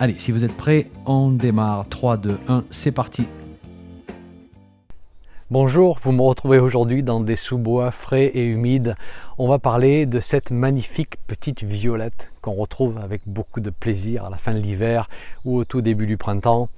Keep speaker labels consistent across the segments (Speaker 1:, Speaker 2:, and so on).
Speaker 1: Allez, si vous êtes prêts, on démarre. 3, 2, 1, c'est parti. Bonjour, vous me retrouvez aujourd'hui dans des sous-bois frais et humides. On va parler de cette magnifique petite violette qu'on retrouve avec beaucoup de plaisir à la fin de l'hiver ou au tout début du printemps.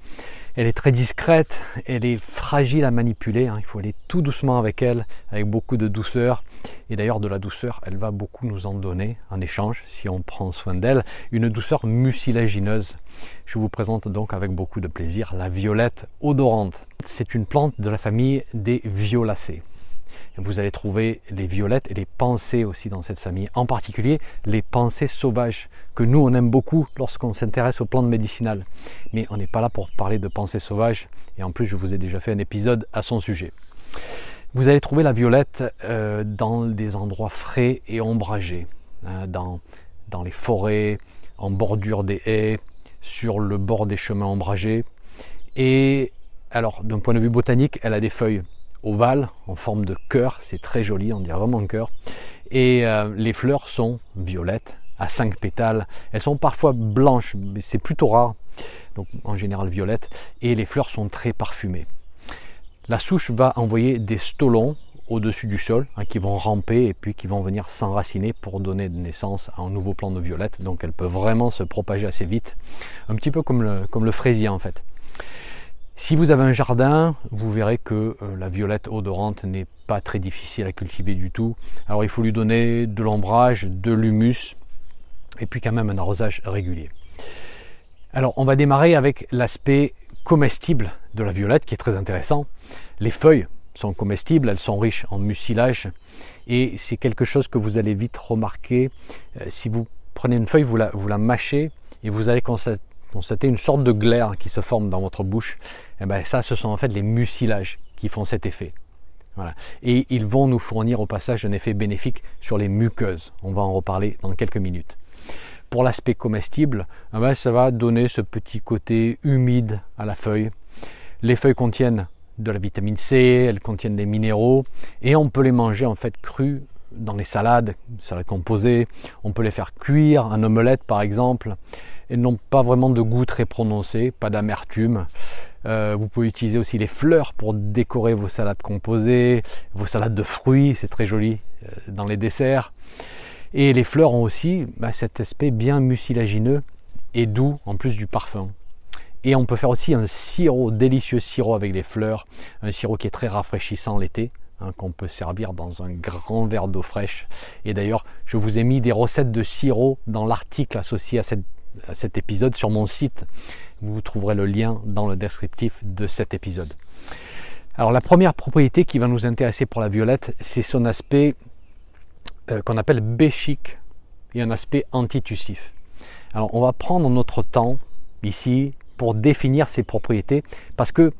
Speaker 1: Elle est très discrète, elle est fragile à manipuler, hein. il faut aller tout doucement avec elle, avec beaucoup de douceur. Et d'ailleurs de la douceur, elle va beaucoup nous en donner en échange, si on prend soin d'elle, une douceur mucilagineuse. Je vous présente donc avec beaucoup de plaisir la violette odorante. C'est une plante de la famille des violacées. Vous allez trouver les violettes et les pensées aussi dans cette famille, en particulier les pensées sauvages, que nous on aime beaucoup lorsqu'on s'intéresse aux plantes médicinales. Mais on n'est pas là pour parler de pensées sauvages, et en plus je vous ai déjà fait un épisode à son sujet. Vous allez trouver la violette euh, dans des endroits frais et ombragés, hein, dans, les forêts, en bordure des haies, sur le bord des chemins ombragés. Et alors, d'un point de vue botanique, elle a des feuilles ovale en forme de cœur, c'est très joli, on dirait vraiment un cœur. Et euh, les fleurs sont violettes à 5 pétales. Elles sont parfois blanches, mais c'est plutôt rare, donc en général violettes, et les fleurs sont très parfumées. La souche va envoyer des stolons au-dessus du sol hein, qui vont ramper et puis qui vont venir s'enraciner pour donner naissance à un nouveau plant de violette. Donc elle peut vraiment se propager assez vite, un petit peu comme le, comme le fraisier en fait. Si vous avez un jardin, vous verrez que euh, la violette odorante n'est pas très difficile à cultiver du tout. Alors il faut lui donner de l'ombrage, de l'humus et puis quand même un arrosage régulier. Alors on va démarrer avec l'aspect comestible de la violette qui est très intéressant. Les feuilles sont comestibles, elles sont riches en mucilage et c'est quelque chose que vous allez vite remarquer. Euh, si vous prenez une feuille, vous la, mâchez et vous allez constater une sorte de glaire qui se forme dans votre bouche, et eh ben ça, ce sont en fait les mucilages qui font cet effet. Et ils vont nous fournir au passage un effet bénéfique sur les muqueuses. On va en reparler dans quelques minutes. Pour l'aspect comestible, eh ben ça va donner ce petit côté humide à la feuille. Les feuilles contiennent de la vitamine C, elles contiennent des minéraux et on peut les manger en fait crues dans les salades, salades composées. On peut les faire cuire en omelette par exemple. Elles n'ont pas vraiment de goût très prononcé, pas d'amertume. Euh, vous pouvez utiliser aussi les fleurs pour décorer vos salades composées, vos salades de fruits, c'est très joli euh, dans les desserts. Et les fleurs ont aussi bah, cet aspect bien mucilagineux et doux en plus du parfum. Et on peut faire aussi un sirop, délicieux sirop avec les fleurs, un sirop qui est très rafraîchissant l'été, hein, qu'on peut servir dans un grand verre d'eau fraîche. Et d'ailleurs, je vous ai mis des recettes de sirop dans l'article associé à cet épisode sur mon site. Vous trouverez le lien dans le descriptif de cet épisode. Alors la première propriété qui va nous intéresser pour la violette, c'est son aspect euh, qu'on appelle béchique et un aspect antitussif. Alors on va prendre notre temps ici pour définir ces propriétés parce que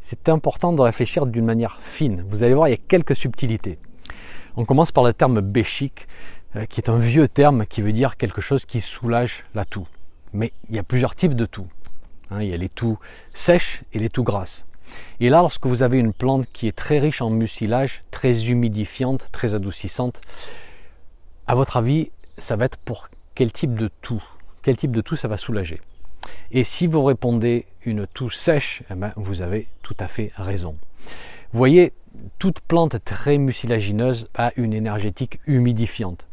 Speaker 1: c'est important de réfléchir d'une manière fine. Vous allez voir, il y a quelques subtilités. On commence par le terme béchique, euh, qui est un vieux terme qui veut dire quelque chose qui soulage la toux. Mais il y a plusieurs types de toux. Hein, il y a les toux sèches et les toux grasses. Et là, lorsque vous avez une plante qui est très riche en mucilage, très humidifiante, très adoucissante, à votre avis, ça va être pour quel type de toux Quel type de toux ça va soulager? Et si vous répondez une toux sèche, eh ben, vous avez tout à fait raison. Vous voyez, toute plante très mucilagineuse a une énergétique humidifiante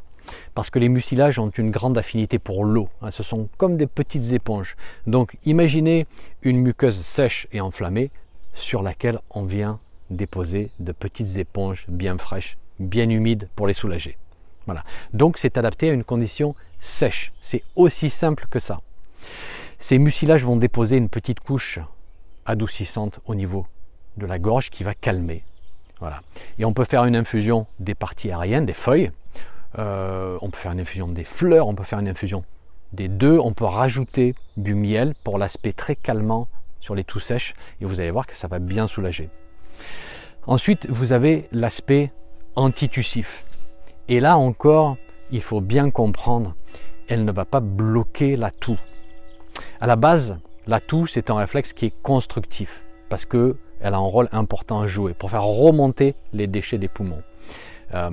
Speaker 1: parce que les mucilages ont une grande affinité pour l'eau. Hein, ce sont comme des petites éponges. Donc imaginez une muqueuse sèche et enflammée sur laquelle on vient déposer de petites éponges bien fraîches, bien humides pour les soulager. Donc c'est adapté à une condition sèche. C'est aussi simple que ça. Ces mucilages vont déposer une petite couche adoucissante au niveau de la gorge qui va calmer. Et on peut faire une infusion des parties aériennes, des feuilles, euh, on peut faire une infusion des fleurs, on peut faire une infusion des deux. On peut rajouter du miel pour l'aspect très calmant sur les toux sèches et vous allez voir que ça va bien soulager. Ensuite, vous avez l'aspect antitussif. Et là encore, il faut bien comprendre, elle ne va pas bloquer la toux. À la base, la toux, c'est un réflexe qui est constructif parce qu'elle a un rôle important à jouer pour faire remonter les déchets des poumons. Euh,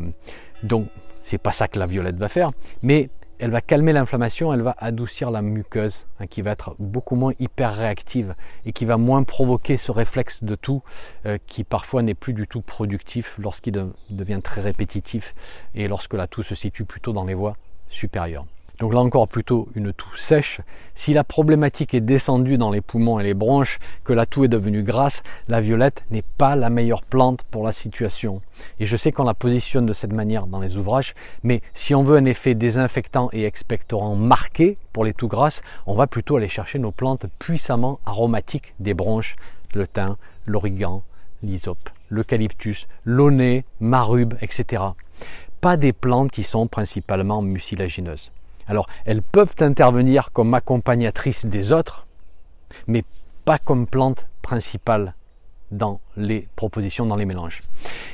Speaker 1: donc, c'est pas ça que la violette va faire, mais elle va calmer l'inflammation, elle va adoucir la muqueuse, hein, qui va être beaucoup moins hyper réactive et qui va moins provoquer ce réflexe de tout euh, qui parfois n'est plus du tout productif lorsqu'il devient très répétitif et lorsque la toux se situe plutôt dans les voies supérieures. Donc là encore plutôt une toux sèche. Si la problématique est descendue dans les poumons et les bronches, que la toux est devenue grasse, la violette n'est pas la meilleure plante pour la situation. Et je sais qu'on la positionne de cette manière dans les ouvrages, mais si on veut un effet désinfectant et expectorant marqué pour les toux grasses, on va plutôt aller chercher nos plantes puissamment aromatiques des bronches, le thym, l'origan, l'hysope, l'eucalyptus, l'aunay, marube, etc. Pas des plantes qui sont principalement mucilagineuses. Alors, elles peuvent intervenir comme accompagnatrices des autres, mais pas comme plante principale dans les propositions, dans les mélanges.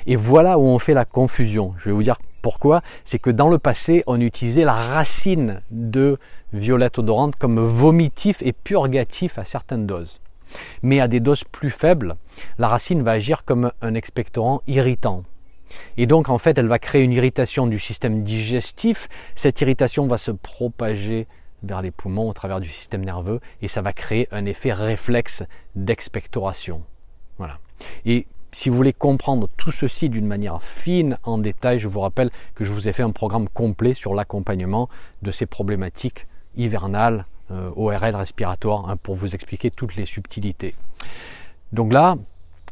Speaker 1: Et voilà où on fait la confusion. Je vais vous dire pourquoi. C'est que dans le passé, on utilisait la racine de violette odorante comme vomitif et purgatif à certaines doses. Mais à des doses plus faibles, la racine va agir comme un expectorant irritant. Et donc, en fait, elle va créer une irritation du système digestif. Cette irritation va se propager vers les poumons au travers du système nerveux et ça va créer un effet réflexe d'expectoration. Voilà. Et si vous voulez comprendre tout ceci d'une manière fine, en détail, je vous rappelle que je vous ai fait un programme complet sur l'accompagnement de ces problématiques hivernales, euh, ORL respiratoires, hein, pour vous expliquer toutes les subtilités. Donc là,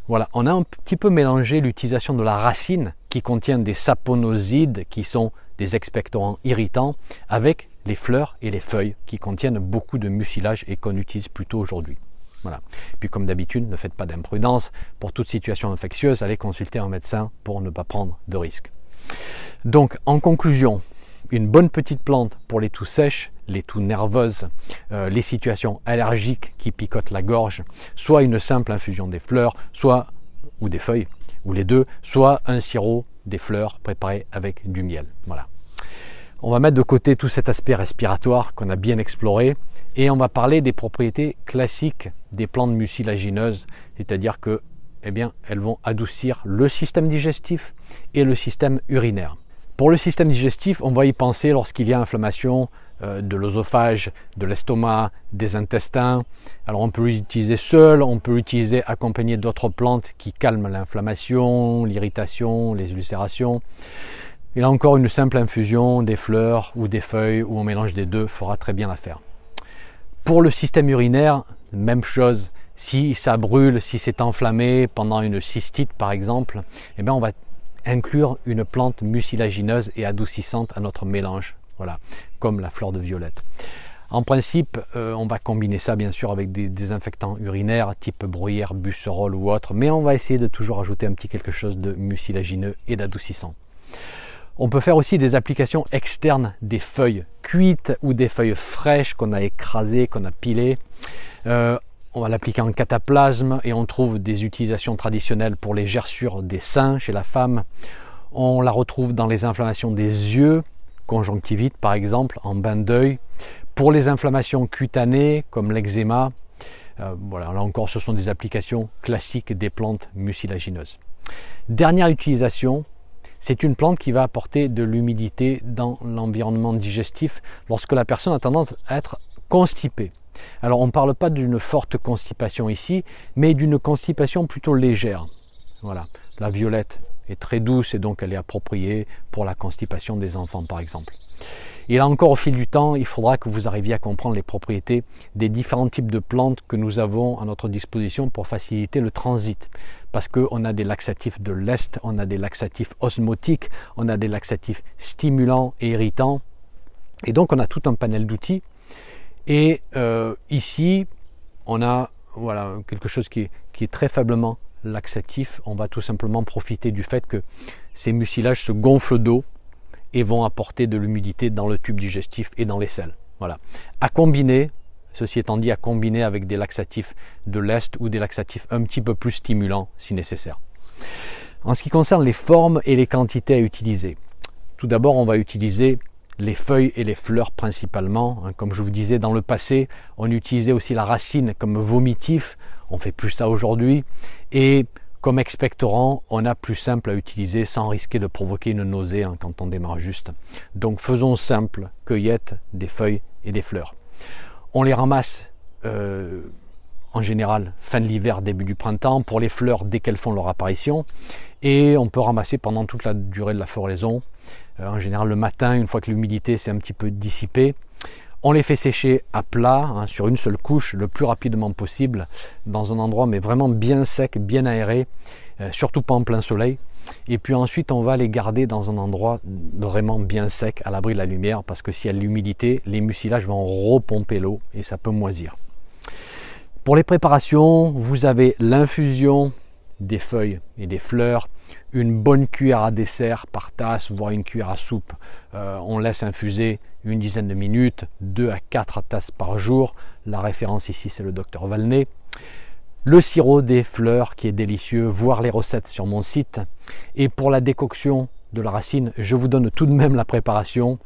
Speaker 1: voilà, on a un petit peu mélangé l'utilisation de la racine qui contient des saponosides qui sont des expectorants irritants avec les fleurs et les feuilles qui contiennent beaucoup de mucilage et qu'on utilise plutôt aujourd'hui. Voilà. Puis comme d'habitude, ne faites pas d'imprudence. Pour toute situation infectieuse, allez consulter un médecin pour ne pas prendre de risques. Donc en conclusion, une bonne petite plante pour les toux sèches, les toux nerveuses, euh, les situations allergiques qui picotent la gorge, soit une simple infusion des fleurs, soit ou des feuilles, ou les deux, soit un sirop des fleurs préparé avec du miel. Voilà. On va mettre de côté tout cet aspect respiratoire qu'on a bien exploré et on va parler des propriétés classiques des plantes mucilagineuses, c'est-à-dire que eh elles vont adoucir le système digestif et le système urinaire. Pour le système digestif, on va y penser lorsqu'il y a inflammation euh, de l'œsophage, de l'estomac, des intestins. Alors on peut l'utiliser seul, on peut l'utiliser accompagné d'autres plantes qui calment l'inflammation, l'irritation, les ulcérations. Et là encore, une simple infusion des fleurs ou des feuilles ou un mélange des deux fera très bien l'affaire. Pour le système urinaire, même chose. Si ça brûle, si c'est enflammé pendant une cystite par exemple, eh bien on va inclure une plante mucilagineuse et adoucissante à notre mélange, voilà, comme la fleur de violette. En principe, euh, on va combiner ça bien sûr avec des désinfectants urinaires type bruyère, busserole ou autre, mais on va essayer de toujours ajouter un petit quelque chose de mucilagineux et d'adoucissant. On peut faire aussi des applications externes des feuilles cuites ou des feuilles fraîches qu'on a écrasées, qu'on a pilées. Euh, on va l'appliquer en cataplasme et on trouve des utilisations traditionnelles pour les gerçures des seins chez la femme. On la retrouve dans les inflammations des yeux, conjonctivite par exemple, en bain d'œil. Pour les inflammations cutanées comme l'eczéma, euh, voilà, là encore ce sont des applications classiques des plantes mucilagineuses. Dernière utilisation, c'est une plante qui va apporter de l'humidité dans l'environnement digestif lorsque la personne a tendance à être constipée. Alors on ne parle pas d'une forte constipation ici, mais d'une constipation plutôt légère. Voilà, la violette est très douce et donc elle est appropriée pour la constipation des enfants par exemple. Et là encore au fil du temps, il faudra que vous arriviez à comprendre les propriétés des différents types de plantes que nous avons à notre disposition pour faciliter le transit. Parce qu'on a des laxatifs de l'Est, on a des laxatifs osmotiques, on a des laxatifs stimulants et irritants. Et donc on a tout un panel d'outils et euh, ici, on a voilà, quelque chose qui est, très faiblement laxatif. On va tout simplement profiter du fait que ces mucilages se gonflent d'eau et vont apporter de l'humidité dans le tube digestif et dans les selles. Voilà. À combiner ceci étant dit à combiner avec des laxatifs de l'Est ou des laxatifs un petit peu plus stimulants si nécessaire. En ce qui concerne les formes et les quantités à utiliser, tout d'abord on va utiliser les feuilles et les fleurs principalement. Hein. Comme je vous disais dans le passé, on utilisait aussi la racine comme vomitif, on fait plus ça aujourd'hui. Et comme expectorant, on a plus simple à utiliser sans risquer de provoquer une nausée hein, quand on démarre juste. Donc faisons simple, cueillette des feuilles et des fleurs. On les ramasse euh, en général fin de l'hiver, début du printemps, pour les fleurs dès qu'elles font leur apparition. Et on peut ramasser pendant toute la durée de la floraison, en général le matin, une fois que l'humidité s'est un petit peu dissipée. On les fait sécher à plat, hein, sur une seule couche, le plus rapidement possible, dans un endroit mais vraiment bien sec, bien aéré, euh, surtout pas en plein soleil. Et puis ensuite, on va les garder dans un endroit vraiment bien sec, à l'abri de la lumière, parce que s'il y a l'humidité, les mucilages vont repomper l'eau et ça peut moisir. Pour les préparations, vous avez l'infusion des feuilles et des fleurs, une bonne cuillère à dessert par tasse, voire une cuillère à soupe. Euh, on laisse infuser une dizaine de minutes, 2 à 4 tasses par jour. La référence ici, c'est le docteur Valnet. Le sirop des fleurs qui est délicieux, voir les recettes sur mon site. Et pour la décoction de la racine, je vous donne tout de même la préparation.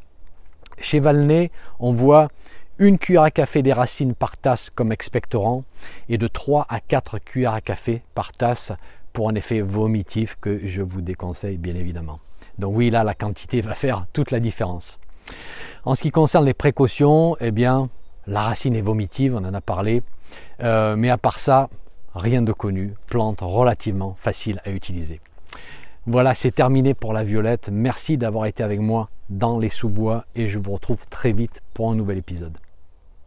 Speaker 1: Chez Valnet, on voit une cuillère à café des racines par tasse comme expectorant et de 3 à 4 cuillères à café par tasse pour un effet vomitif que je vous déconseille bien évidemment. Donc oui, là, la quantité va faire toute la différence. En ce qui concerne les précautions, eh bien, la racine est vomitive, on en a parlé. Euh, mais à part ça, rien de connu. Plante relativement facile à utiliser. Voilà, c'est terminé pour la violette. Merci d'avoir été avec moi dans les sous-bois et je vous retrouve très vite pour un nouvel épisode.